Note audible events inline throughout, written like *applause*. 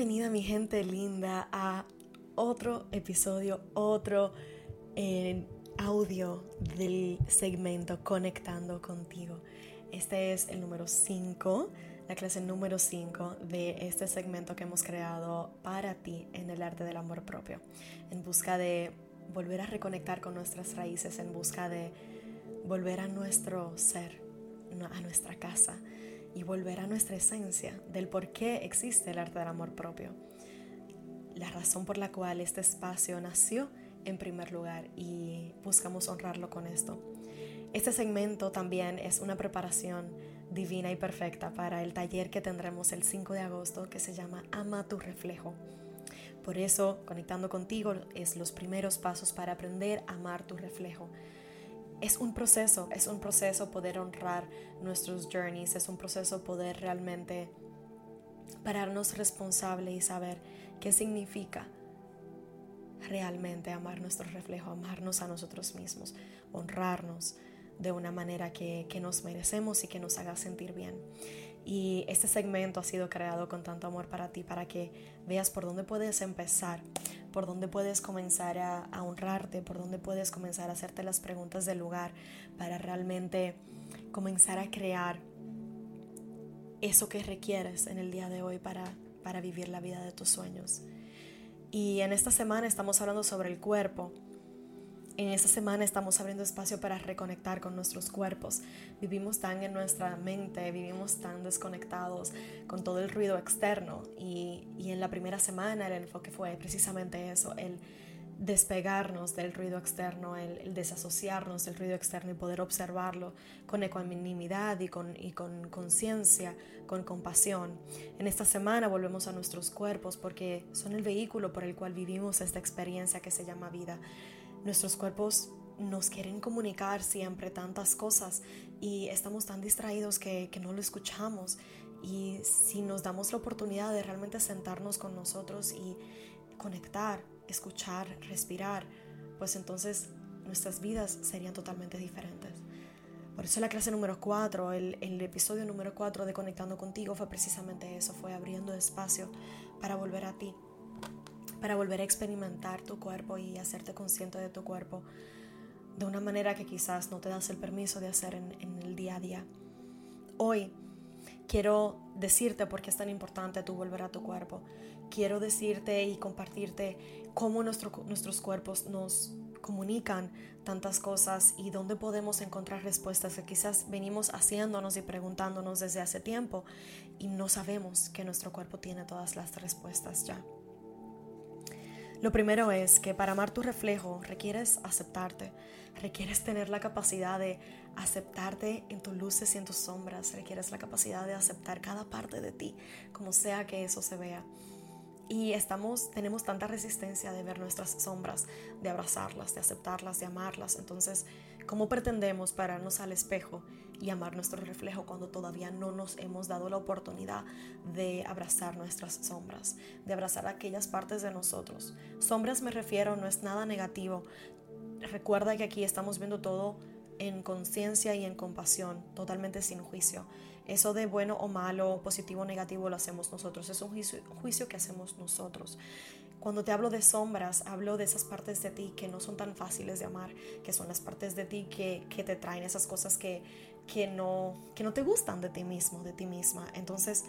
Bienvenida mi gente linda a otro episodio, otro eh, audio del segmento Conectando contigo. Este es el número 5, la clase número 5 de este segmento que hemos creado para ti en el arte del amor propio, en busca de volver a reconectar con nuestras raíces, en busca de volver a nuestro ser, a nuestra casa y volver a nuestra esencia del por qué existe el arte del amor propio. La razón por la cual este espacio nació en primer lugar y buscamos honrarlo con esto. Este segmento también es una preparación divina y perfecta para el taller que tendremos el 5 de agosto que se llama Ama tu reflejo. Por eso, conectando contigo es los primeros pasos para aprender a amar tu reflejo es un proceso, es un proceso poder honrar nuestros journeys, es un proceso poder realmente pararnos responsable y saber qué significa realmente amar nuestro reflejo, amarnos a nosotros mismos, honrarnos de una manera que, que nos merecemos y que nos haga sentir bien. Y este segmento ha sido creado con tanto amor para ti, para que veas por dónde puedes empezar por dónde puedes comenzar a, honrarte, por dónde puedes comenzar a hacerte las preguntas del lugar para realmente comenzar a crear eso que requieres en el día de hoy para, para vivir la vida de tus sueños. Y en esta semana estamos hablando sobre el cuerpo en esta semana estamos abriendo espacio para reconectar con nuestros cuerpos. Vivimos tan en nuestra mente, vivimos tan desconectados con todo el ruido externo y, en la primera semana el enfoque fue precisamente eso, el despegarnos del ruido externo, el, desasociarnos del ruido externo y poder observarlo con ecuanimidad y con conciencia, con, con compasión. En esta semana volvemos a nuestros cuerpos porque son el vehículo por el cual vivimos esta experiencia que se llama vida. Nuestros cuerpos nos quieren comunicar siempre tantas cosas y estamos tan distraídos que, no lo escuchamos. Y si nos damos la oportunidad de realmente sentarnos con nosotros y conectar, escuchar, respirar, pues entonces nuestras vidas serían totalmente diferentes. Por eso la clase número 4, el, el, episodio número 4 de Conectando contigo fue precisamente eso, fue abriendo espacio para volver a ti, para volver a experimentar tu cuerpo y hacerte consciente de tu cuerpo de una manera que quizás no te das el permiso de hacer en, el día a día. Hoy quiero decirte por qué es tan importante tú volver a tu cuerpo. Quiero decirte y compartirte cómo nuestros cuerpos nos comunican tantas cosas y dónde podemos encontrar respuestas que quizás venimos haciéndonos y preguntándonos desde hace tiempo y no sabemos que nuestro cuerpo tiene todas las respuestas ya. Lo primero es que para amar tu reflejo requieres aceptarte, requieres tener la capacidad de aceptarte en tus luces y en tus sombras, requieres la capacidad de aceptar cada parte de ti, como sea que eso se vea. Y estamos, tenemos tanta resistencia de ver nuestras sombras, de abrazarlas, de aceptarlas, de amarlas. Entonces, ¿cómo pretendemos pararnos al espejo y amar nuestro reflejo cuando todavía no nos hemos dado la oportunidad de abrazar nuestras sombras, de abrazar aquellas partes de nosotros. Sombras me refiero, no es nada negativo. Recuerda que aquí estamos viendo todo en conciencia y en compasión, totalmente sin juicio. Eso de bueno o malo, positivo o negativo lo hacemos nosotros, es un juicio, que hacemos nosotros. Cuando te hablo de sombras, hablo de esas partes de ti que no son tan fáciles de amar, que son las partes de ti que, que te traen esas cosas que, que no, que no te gustan de ti mismo, de ti misma. Entonces,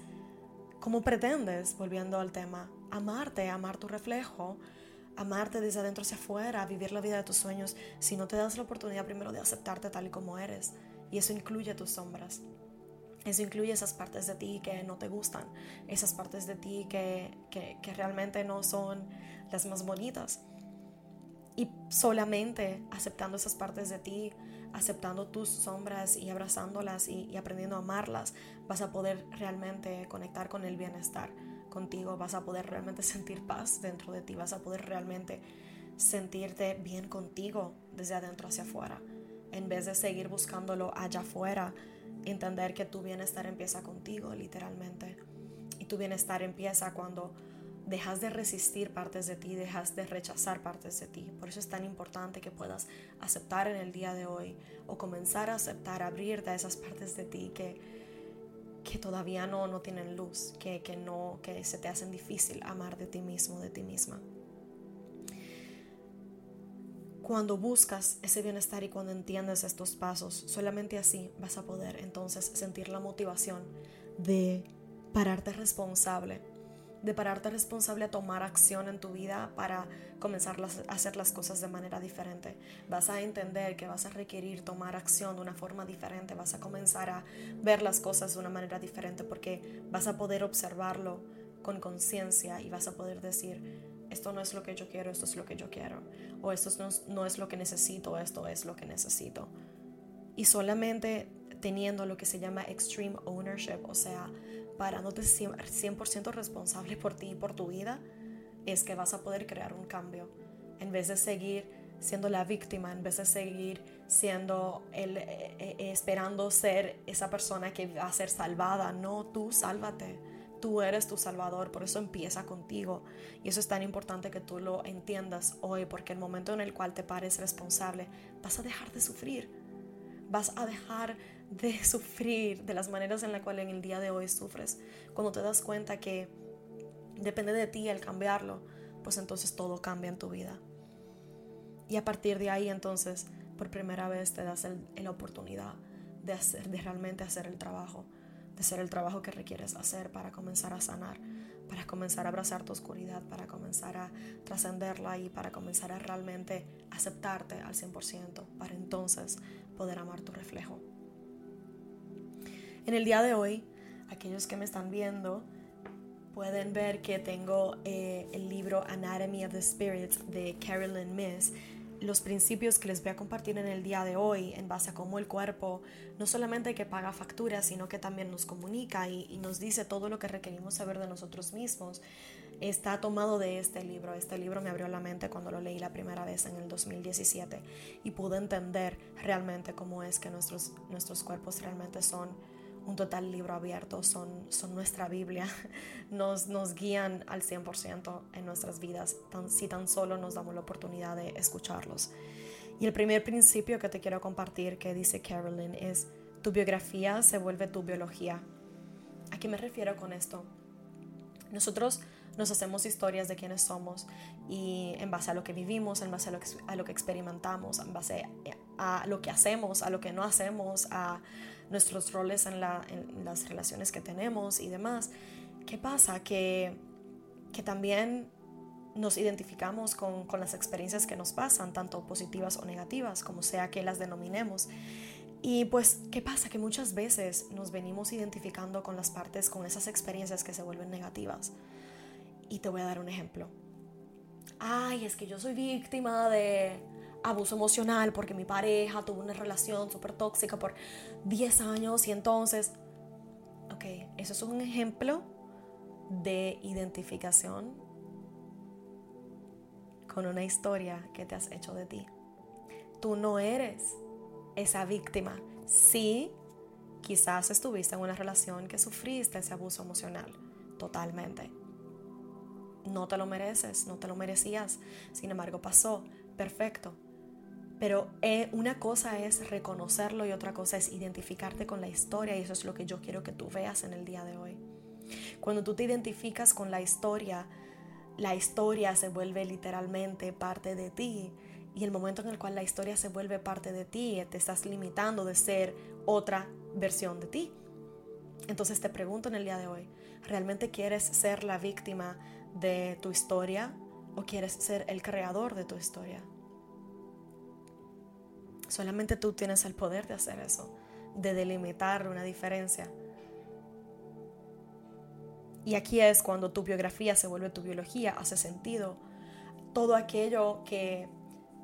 ¿cómo pretendes, volviendo al tema, amarte, amar tu reflejo, amarte desde adentro hacia afuera, vivir la vida de tus sueños, si no te das la oportunidad primero de aceptarte tal y como eres? Y eso incluye tus sombras. Eso incluye esas partes de ti que no te gustan, esas partes de ti que, que, realmente no son las más bonitas. Y solamente aceptando esas partes de ti, aceptando tus sombras y abrazándolas y, aprendiendo a amarlas, vas a poder realmente conectar con el bienestar contigo, vas a poder realmente *laughs* sentir paz dentro de ti, vas a poder realmente sentirte bien contigo desde adentro hacia afuera, en vez de seguir buscándolo allá afuera, entender que tu bienestar empieza contigo literalmente. Y tu bienestar empieza cuando dejas de resistir partes de ti, dejas de rechazar partes de ti. Por eso es tan importante que puedas aceptar en el día de hoy o comenzar a aceptar, abrirte a esas partes de ti que, que todavía no, no tienen luz, que, que, no, que se te hacen difícil amar de ti mismo, de ti misma. Cuando buscas ese bienestar y cuando entiendes estos pasos, solamente así vas a poder entonces sentir la motivación de pararte responsable de pararte responsable a tomar acción en tu vida para comenzar a hacer las cosas de manera diferente. Vas a entender que vas a requerir tomar acción de una forma diferente, vas a comenzar a ver las cosas de una manera diferente porque vas a poder observarlo con conciencia y vas a poder decir, esto no es lo que yo quiero, esto es lo que yo quiero, o esto no es, no es lo que necesito, esto es lo que necesito. Y solamente teniendo lo que se llama extreme ownership, o sea, parándote 100% responsable por ti y por tu vida, es que vas a poder crear un cambio. En vez de seguir siendo la víctima, en vez de seguir siendo el, eh, eh, esperando ser esa persona que va a ser salvada, no, tú sálvate. Tú eres tu salvador, por eso empieza contigo. Y eso es tan importante que tú lo entiendas hoy, porque el momento en el cual te pares responsable, vas a dejar de sufrir. Vas a dejar de *laughs* sufrir de las maneras en las cuales en el día de hoy sufres, cuando te das cuenta que depende de ti el cambiarlo, pues entonces todo cambia en tu vida. Y a partir de ahí entonces, por primera vez te das la oportunidad de, hacer, de realmente hacer el trabajo, hacer el trabajo que requieres hacer para comenzar a sanar, para comenzar a abrazar tu oscuridad, para comenzar a trascenderla y para comenzar a realmente aceptarte al 100%, para entonces poder amar tu reflejo. En el día de hoy, aquellos que me están viendo pueden ver que tengo eh, el libro Anatomy of the Spirit de Carolyn Miss. Los principios que les voy a compartir en el día de hoy en base a cómo el cuerpo no solamente que paga facturas, sino que también nos comunica y, nos dice todo lo que requerimos saber de nosotros mismos está tomado de este libro. Este libro me abrió la mente cuando lo leí la primera vez en el 2017 y pude entender realmente cómo es que nuestros, nuestros cuerpos realmente son un total libro abierto, son, son nuestra Biblia, *laughs* nos, nos guían al 100% en nuestras vidas, si tan solo nos damos la oportunidad de escucharlos. Y el primer principio que te quiero compartir que dice Carolyn es, tu biografía se vuelve tu biología. ¿A qué me refiero con esto? Nosotros nos hacemos historias de quiénes somos y en base a lo que vivimos, en base a lo que, a lo que experimentamos, en base a lo que hacemos, a lo que no hacemos, a nuestros roles en, las relaciones que tenemos y demás. ¿Qué pasa? Que, que también nos identificamos con, con, las experiencias que nos pasan, tanto positivas o negativas, como sea que las denominemos. Y pues, ¿qué pasa? Que muchas veces nos venimos identificando con las partes, con esas experiencias que se vuelven negativas. Y te voy a dar un ejemplo. Ay, es que yo soy víctima de abuso emocional porque mi pareja tuvo una relación súper tóxica por 10 años y entonces, ok, eso es un ejemplo de identificación con una historia que te has hecho de ti. Tú no eres esa víctima. Sí, quizás estuviste en una relación que sufriste ese abuso emocional, totalmente. No te lo mereces, no te lo merecías. Sin embargo, pasó. Perfecto. Pero eh, una cosa es reconocerlo y otra cosa es identificarte con la historia y eso es lo que yo quiero que tú veas en el día de hoy. Cuando tú te identificas con la historia, la historia se vuelve literalmente parte de ti y el momento en el cual la historia se vuelve parte de ti, te estás limitando de ser otra versión de ti. Entonces te pregunto en el día de hoy, ¿realmente quieres ser la víctima de tu historia o quieres ser el creador de tu historia? Solamente tú tienes el poder de hacer eso, de delimitar una diferencia. Y aquí es cuando tu biografía se vuelve tu biología, hace sentido. Todo aquello que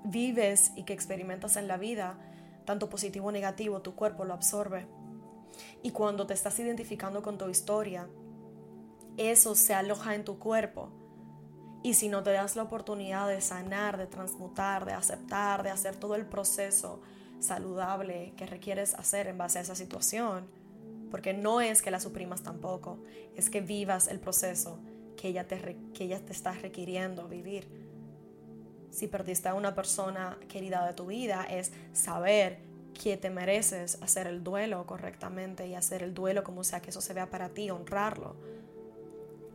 vives y que experimentas en la vida, tanto positivo o negativo, tu cuerpo lo absorbe. Y cuando te estás identificando con tu historia, eso se aloja en tu cuerpo y si no te das la oportunidad de sanar, de transmutar, de aceptar, de hacer todo el proceso saludable que requieres hacer en base a esa situación, porque no es que la suprimas tampoco, es que vivas el proceso que ella te, que ella te está requiriendo vivir. Si perdiste a una persona querida de tu vida, es saber que te mereces hacer el duelo correctamente y hacer el duelo como sea que eso se vea para ti, honrarlo.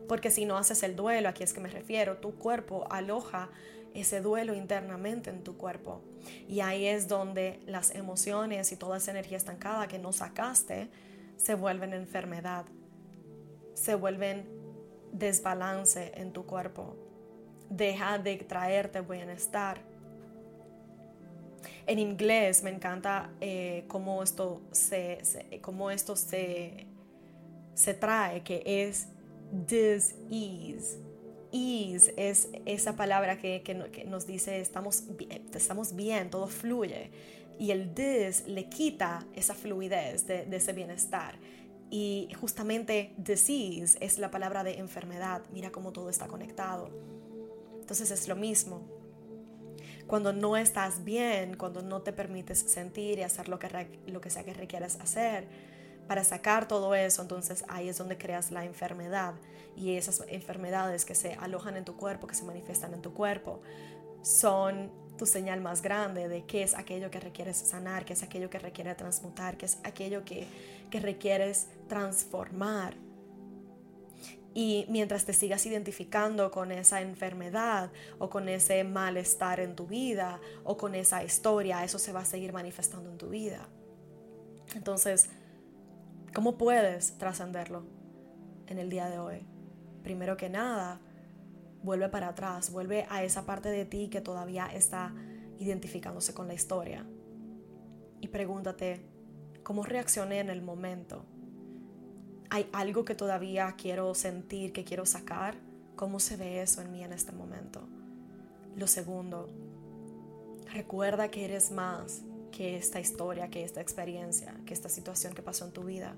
Porque si no haces el duelo, aquí es que me refiero, tu cuerpo aloja ese duelo internamente en tu cuerpo. Y ahí es donde las emociones y toda esa energía estancada que no sacaste se vuelven enfermedad, se vuelven desbalance en tu cuerpo. Deja de traerte bienestar. En inglés me encanta eh, cómo esto, se, cómo esto se, se trae, que es dis-ease ease es esa palabra que, nos dice estamos bien, estamos bien, todo fluye. Y el this le quita esa fluidez de, ese bienestar. Y justamente disease es la palabra de enfermedad. Mira cómo todo está conectado. Entonces es lo mismo. Cuando no estás bien, cuando no te permites sentir y hacer lo que, lo que sea que requieras hacer, para sacar todo eso, entonces ahí es donde creas la enfermedad y esas enfermedades que se alojan en tu cuerpo, que se manifiestan en tu cuerpo, son tu señal más grande de qué es aquello que requieres sanar, qué es aquello que requiere transmutar, qué es aquello que, que requieres transformar. Y mientras te sigas identificando con esa enfermedad o con ese malestar en tu vida o con esa historia, eso se va a seguir manifestando en tu vida. Entonces, ¿cómo puedes trascenderlo en el día de hoy? primero que nada, vuelve para atrás, vuelve a esa parte de ti que todavía está identificándose con la historia. Y pregúntate, ¿cómo reaccioné en el momento? ¿Hay algo que todavía quiero sentir, que quiero sacar? ¿Cómo se ve eso en mí en este momento? Lo segundo, recuerda que eres más que esta historia, que esta experiencia, que esta situación que pasó en tu vida.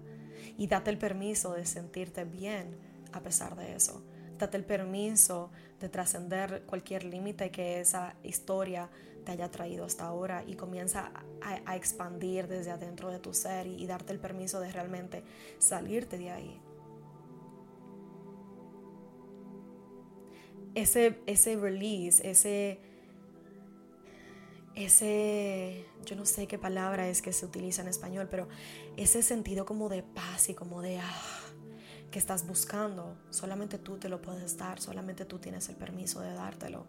Y date el permiso de sentirte bien a pesar de eso. Date el permiso de trascender cualquier límite que esa historia te haya traído hasta ahora y comienza a, expandir desde adentro de tu ser y, darte el permiso de realmente salirte de ahí. Ese, ese release, ese, ese, yo no sé qué palabra es que se utiliza en español, pero ese sentido como de paz y como de, ah, que estás buscando, solamente tú te lo puedes dar, solamente tú tienes el permiso de dártelo.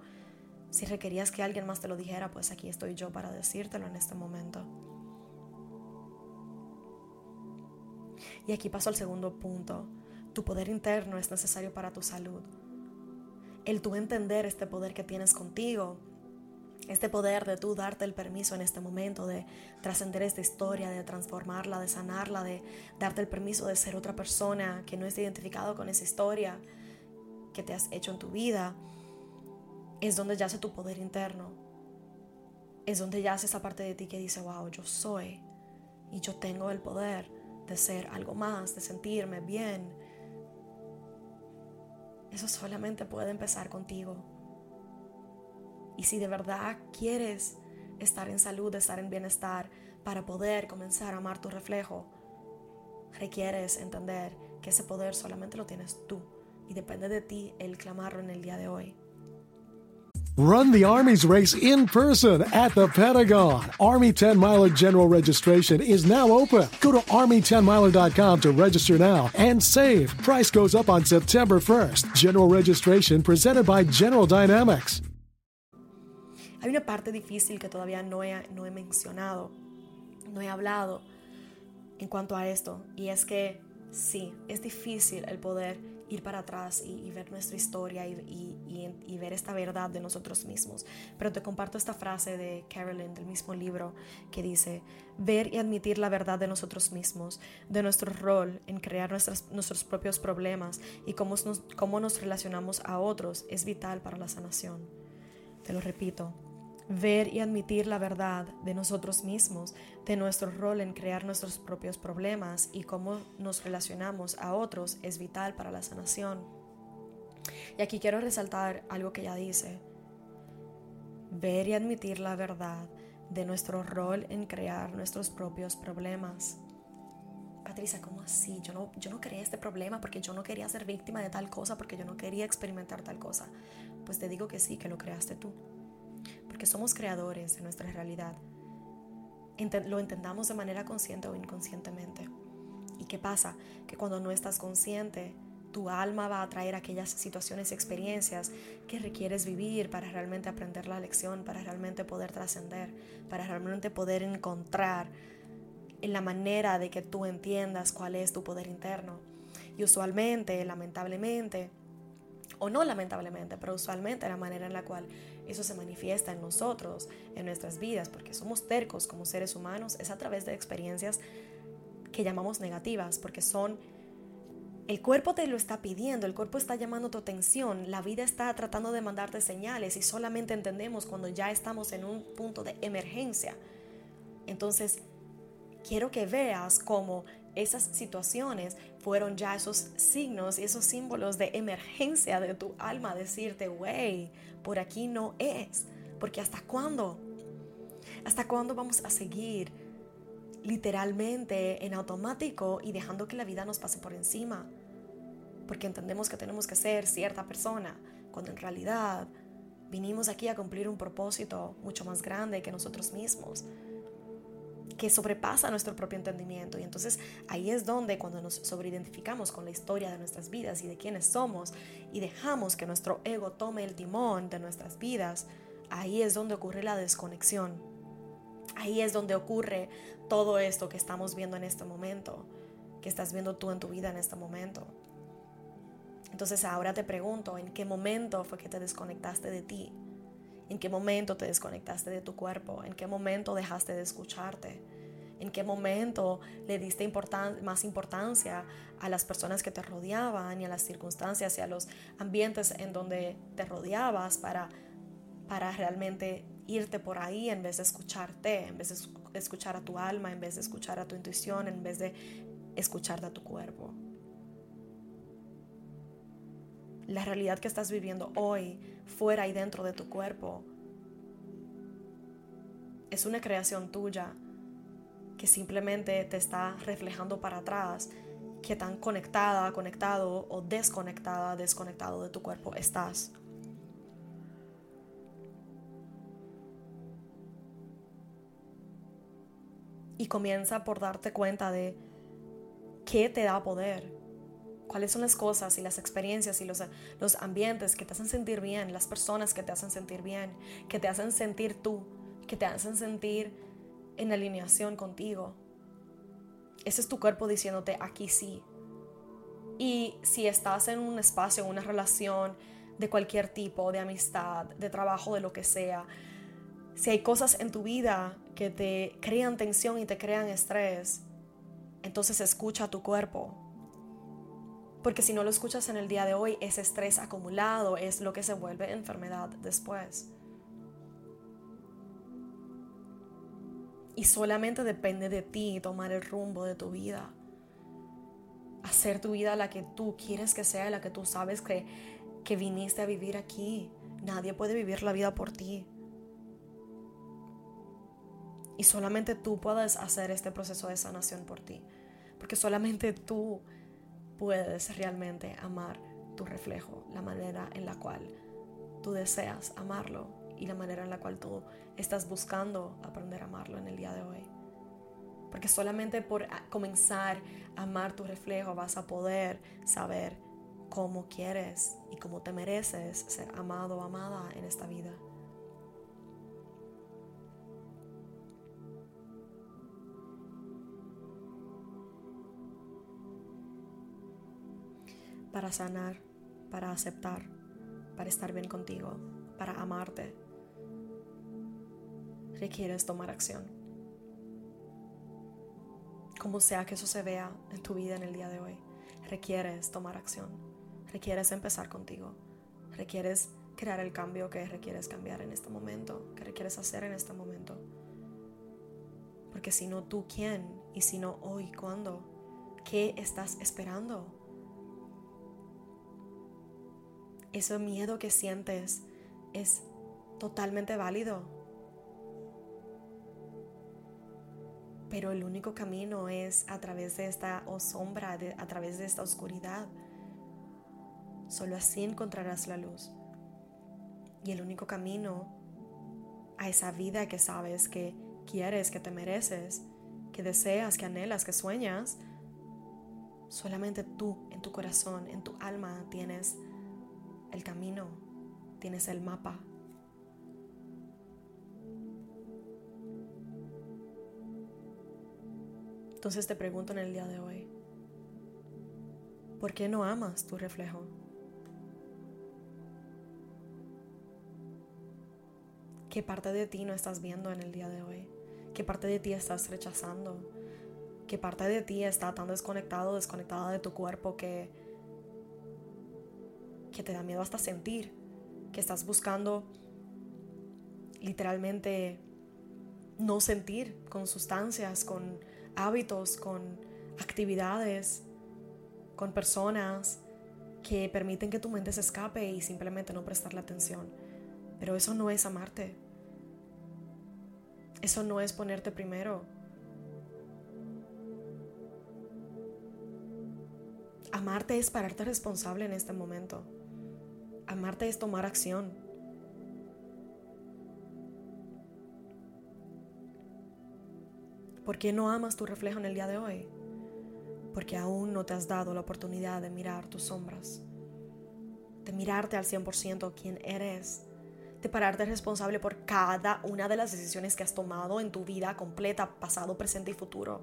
Si requerías que alguien más te lo dijera, pues aquí estoy yo para decírtelo en este momento. Y aquí paso al segundo punto. Tu poder interno es necesario para tu salud. El tú entender este poder que tienes contigo este poder de tú darte el permiso en este momento de trascender esta historia, de transformarla, de sanarla, de darte el permiso de ser otra persona que no esté identificado con esa historia que te has hecho en tu vida, es donde yace tu poder interno. Es donde yace esa parte de ti que dice, wow, yo soy y yo tengo el poder de ser algo más, de sentirme bien. Eso solamente puede empezar contigo. Y si de verdad quieres estar en salud, estar en bienestar, para poder comenzar a amar tu reflejo, requieres entender que ese poder solamente lo tienes tú y depende de ti el clamarlo en el día de hoy. Run the Army's race in person at the Pentagon. Army 10 Miler General Registration is now open. Go to Army10miler.com to register now and save. Price goes up on September 1st. General registration presented by General Dynamics. Hay una parte difícil que todavía no he, no he mencionado, no he hablado en cuanto a esto, y es que sí, es difícil el poder ir para atrás y, ver nuestra historia y, y, ver esta verdad de nosotros mismos. Pero te comparto esta frase de Carolyn del mismo libro que dice, ver y admitir la verdad de nosotros mismos, de nuestro rol en crear nuestras, nuestros propios problemas y cómo nos, cómo nos relacionamos a otros es vital para la sanación. Te lo repito, ver y admitir la verdad de nosotros mismos, de nuestro rol en crear nuestros propios problemas y cómo nos relacionamos a otros es vital para la sanación. Y aquí quiero resaltar algo que ella dice. Ver y admitir la verdad de nuestro rol en crear nuestros propios problemas. Patricia, ¿cómo así? Yo no, yo no creé este problema porque yo no quería ser víctima de tal cosa, porque yo no quería experimentar tal cosa. Pues te digo que sí, que lo creaste tú porque somos creadores de nuestra realidad. lo entendamos de manera consciente o inconscientemente. ¿Y qué pasa? Que cuando no estás consciente, tu alma va a traer aquellas situaciones y experiencias que requieres vivir para realmente aprender la lección, para realmente poder trascender, para realmente poder encontrar en la manera de que tú entiendas cuál es tu poder interno. Y usualmente, lamentablemente, o no lamentablemente, pero usualmente la manera en la cual eso se manifiesta en nosotros, en nuestras vidas, porque somos tercos como seres humanos, es a través de experiencias que llamamos negativas, porque son el cuerpo te lo está pidiendo, el cuerpo está llamando tu atención, la vida está tratando de mandarte señales y solamente entendemos cuando ya estamos en un punto de emergencia. Entonces, quiero que veas cómo esas situaciones fueron ya esos signos y esos símbolos de emergencia de tu alma, decirte, wey, por aquí no es, porque hasta cuándo, hasta cuándo vamos a seguir literalmente en automático y dejando que la vida nos pase por encima. Porque entendemos que tenemos que ser cierta persona, cuando en realidad vinimos aquí a cumplir un propósito mucho más grande que nosotros mismos, que sobrepasa nuestro propio entendimiento. Y entonces ahí es donde cuando nos sobreidentificamos con la historia de nuestras vidas y de quiénes somos y dejamos que nuestro ego tome el timón de nuestras vidas, ahí es donde ocurre la desconexión Ahí es donde ocurre todo esto que estamos viendo en este momento, que estás viendo tú en tu vida en este momento. Entonces ahora te pregunto, ¿en qué momento fue que te desconectaste de ti? ¿En qué momento te desconectaste de tu cuerpo? ¿En qué momento dejaste de escucharte? ¿En qué momento le diste más importancia a las personas que te rodeaban y a las circunstancias y a los ambientes en donde te rodeabas para, para realmente irte por ahí en vez de escucharte, en vez de escuchar a tu alma, en vez de escuchar a tu intuición, en vez de escucharte a tu cuerpo. La realidad que estás viviendo hoy, fuera y dentro de tu cuerpo, es una creación tuya que simplemente te está reflejando para atrás que tan conectada, conectado o desconectada, desconectado de tu cuerpo estás. y comienza por darte cuenta de qué te da poder, cuáles son las cosas y las experiencias y los, los ambientes que te hacen sentir bien, las personas que te hacen sentir bien, que te hacen sentir tú, que te hacen sentir en alineación contigo. Ese es tu cuerpo diciéndote aquí sí. Y si estás en un espacio, una relación de cualquier tipo, de amistad, de trabajo, de lo que sea, si hay cosas en tu vida que te crean tensión y te crean estrés, entonces escucha tu cuerpo. Porque si no lo escuchas en el día de hoy, ese estrés acumulado es lo que se vuelve enfermedad después. Y solamente depende de ti tomar el rumbo de tu vida. Hacer tu vida la que tú quieres que sea, la que tú sabes que, que viniste a vivir aquí. Nadie puede vivir la vida por ti. Y solamente tú puedes hacer este proceso de sanación por ti. Porque solamente tú puedes realmente amar tu reflejo, la manera en la cual tú deseas amarlo y la manera en la cual tú estás buscando aprender a amarlo en el día de hoy. Porque solamente por comenzar a amar tu reflejo vas a poder saber cómo quieres y cómo te mereces ser amado o amada en esta vida. Para sanar, para aceptar, para estar bien contigo, para amarte, requieres tomar acción. Como sea que eso se vea en tu vida en el día de hoy, requieres tomar acción, requieres empezar contigo, requieres crear el cambio que requieres cambiar en este momento, que requieres hacer en este momento. Porque si no tú, ¿quién? Y si no hoy, ¿cuándo? ¿Qué estás esperando? Ese miedo que sientes es totalmente válido. Pero el único camino es a través de esta sombra, a través de esta oscuridad. Solo así encontrarás la luz. Y el único camino a esa vida que sabes que quieres, que te mereces, que deseas, que anhelas, que sueñas, solamente tú en tu corazón, en tu alma tienes el camino, tienes el mapa. Entonces te pregunto en el día de hoy, ¿por qué no amas tu reflejo? ¿Qué parte de ti no estás viendo en el día de hoy? ¿Qué parte de ti estás rechazando? ¿Qué parte de ti está tan desconectado, desconectada de tu cuerpo que, que te da miedo hasta sentir? Que estás buscando literalmente no sentir con sustancias, con hábitos, con actividades, con personas que permiten que tu mente se escape y simplemente no prestarle atención. Pero eso no es amarte. Eso no es ponerte primero. Amarte es pararte responsable en este momento. Amarte es tomar acción. ¿Por qué no amas tu reflejo en el día de hoy? Porque aún no te has dado la oportunidad de mirar tus sombras, de mirarte al 100% quién eres, de pararte responsable por cada una de las decisiones que has tomado en tu vida completa, pasado, presente y futuro.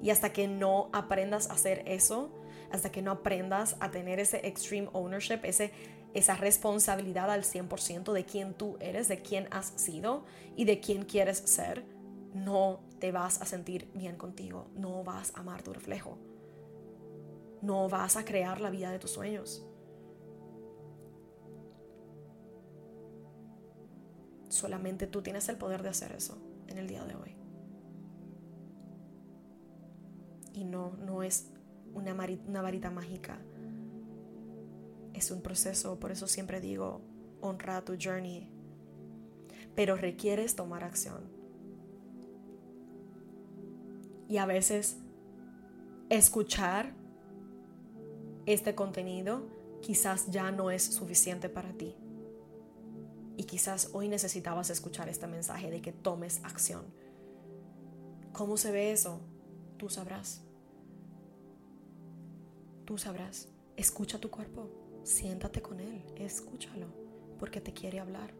Y hasta que no aprendas a hacer eso, hasta que no aprendas a tener ese extreme ownership, ese, esa responsabilidad al 100% de quién tú eres, de quién has sido y de quién quieres ser, no te vas a sentir bien contigo, no vas a amar tu reflejo, no vas a crear la vida de tus sueños. Solamente tú tienes el poder de hacer eso en el día de hoy. Y no, no es una, varita mágica. Es un proceso, por eso siempre digo, honra tu journey. Pero requieres tomar acción y a veces escuchar este contenido quizás ya no es suficiente para ti. Y quizás hoy necesitabas escuchar este mensaje de que tomes acción. ¿Cómo se ve eso? Tú sabrás. Tú sabrás. Escucha tu cuerpo. Siéntate con él. Escúchalo. Porque te quiere hablar.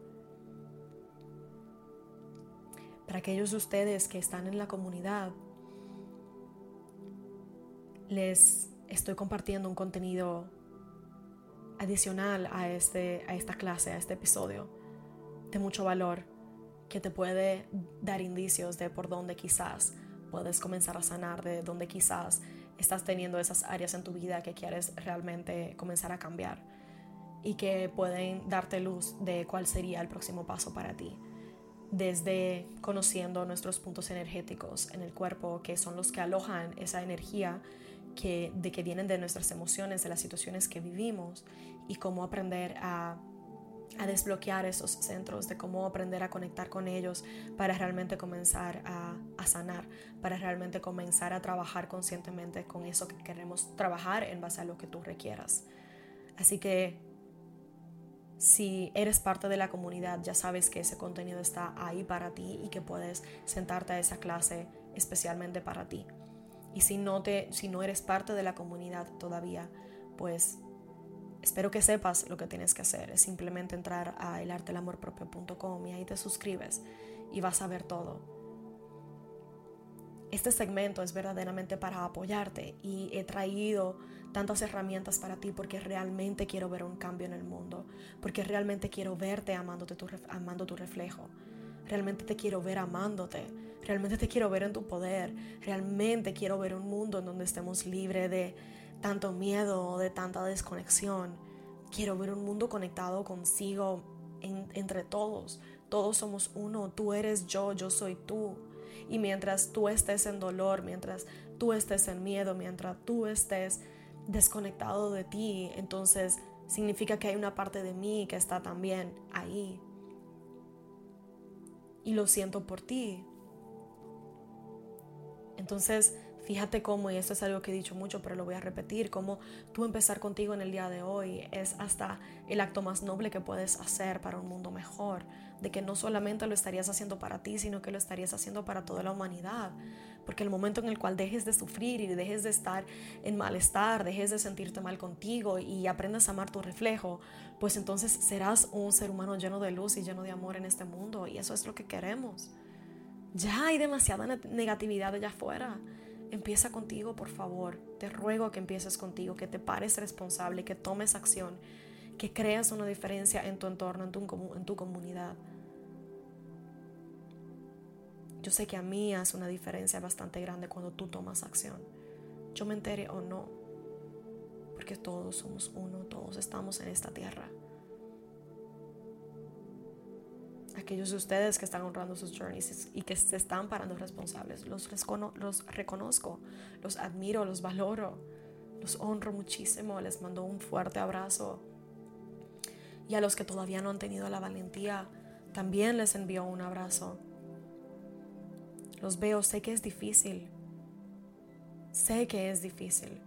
Para aquellos de ustedes que están en la comunidad, les estoy compartiendo un contenido adicional a, este, a esta clase, a este episodio, de mucho valor, que te puede dar indicios de por dónde quizás puedes comenzar a sanar, de dónde quizás estás teniendo esas áreas en tu vida que quieres realmente comenzar a cambiar y que pueden darte luz de cuál sería el próximo paso para ti. Desde conociendo nuestros puntos energéticos en el cuerpo, que son los que alojan esa energía que, de que vienen de nuestras emociones, de las situaciones que vivimos y cómo aprender a, a desbloquear esos centros, de cómo aprender a conectar con ellos para realmente comenzar a, sanar, para realmente comenzar a trabajar conscientemente con eso que queremos trabajar en base a lo que tú requieras. Así que si eres parte de la comunidad, ya sabes que ese contenido está ahí para ti y que puedes sentarte a esa clase especialmente para ti. Y si no, te, si no eres parte de la comunidad todavía, pues espero que sepas lo que tienes que hacer. Es simplemente entrar a elartelamorpropio.com y ahí te suscribes y vas a ver todo. Este segmento es verdaderamente para apoyarte y he traído tantas herramientas para ti porque realmente quiero ver un cambio en el mundo, porque realmente quiero verte amándote tu, amando tu reflejo, realmente te quiero ver amándote, Realmente te quiero ver en tu poder. Realmente quiero ver un mundo en donde estemos libres de tanto miedo de tanta desconexión. Quiero ver un mundo conectado consigo entre todos. Todos somos uno. Tú eres yo, yo soy tú. Y mientras tú estés en dolor, mientras tú estés en miedo, mientras tú estés desconectado de ti, entonces significa que hay una parte de mí que está también ahí. Y lo siento por ti, entonces, fíjate cómo, y esto es algo que he dicho mucho, pero lo voy a repetir, cómo tú empezar contigo en el día de hoy es hasta el acto más noble que puedes hacer para un mundo mejor, de que no solamente lo estarías haciendo para ti, sino que lo estarías haciendo para toda la humanidad. Porque el momento en el cual dejes de sufrir y dejes de estar en malestar, dejes de sentirte mal contigo y aprendas a amar tu reflejo, pues entonces serás un ser humano lleno de luz y lleno de amor en este mundo. Y eso es lo que queremos. Ya hay demasiada negatividad allá afuera. Empieza contigo, por favor. Te ruego que empieces contigo, que te pares responsable, que tomes acción, que creas una diferencia en tu entorno, en tu, en tu comunidad. Yo sé que a mí hace una diferencia bastante grande cuando tú tomas acción. Yo me entere o no. Porque todos somos uno, todos estamos en esta tierra. Aquellos de ustedes que están honrando sus journeys y que se están parando responsables, los, los reconozco, los admiro, los valoro, los honro muchísimo, les mando un fuerte abrazo. Y a los que todavía no han tenido la valentía, también les envío un abrazo. Los veo, sé que es difícil. Sé que es difícil.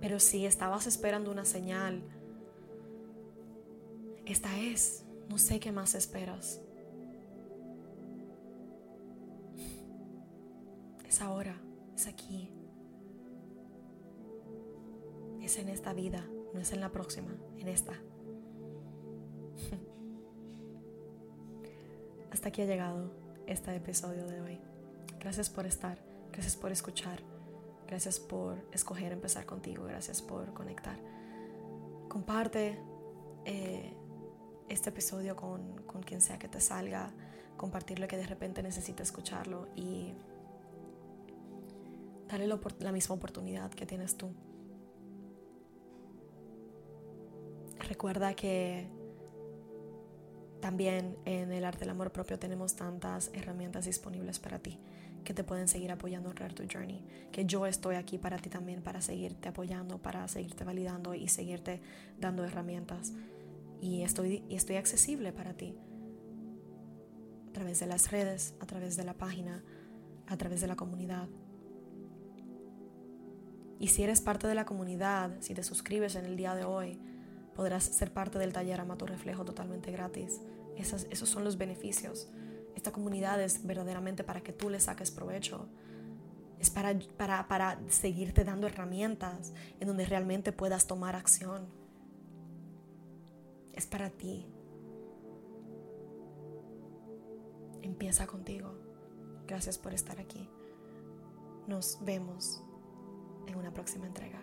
Pero si estabas esperando una señal, esta es. No sé qué más esperas. Es ahora, es aquí. Es en esta vida, no es en la próxima, en esta. *laughs* Hasta aquí ha llegado este episodio de hoy. Gracias por estar, gracias por escuchar, gracias por escoger empezar contigo, gracias por conectar. Comparte eh, este episodio con, con, quien sea que te salga, compartirlo que de repente necesita escucharlo y darle la misma oportunidad que tienes tú. Recuerda que también en el arte del amor propio tenemos tantas herramientas disponibles para ti que te pueden seguir apoyando en Rare tu Journey. Que yo estoy aquí para ti también, para seguirte apoyando, para seguirte validando y seguirte dando herramientas. Y estoy, y estoy accesible para ti a través de las redes, a través de la página, a través de la comunidad. Y si eres parte de la comunidad, si te suscribes en el día de hoy, podrás ser parte del taller Ama tu Reflejo totalmente gratis. esos son los beneficios. Esta comunidad es verdaderamente para que tú le saques provecho. Es para, para, para seguirte dando herramientas en donde realmente puedas tomar acción. Es para ti. Empieza contigo. Gracias por estar aquí. Nos vemos en una próxima entrega.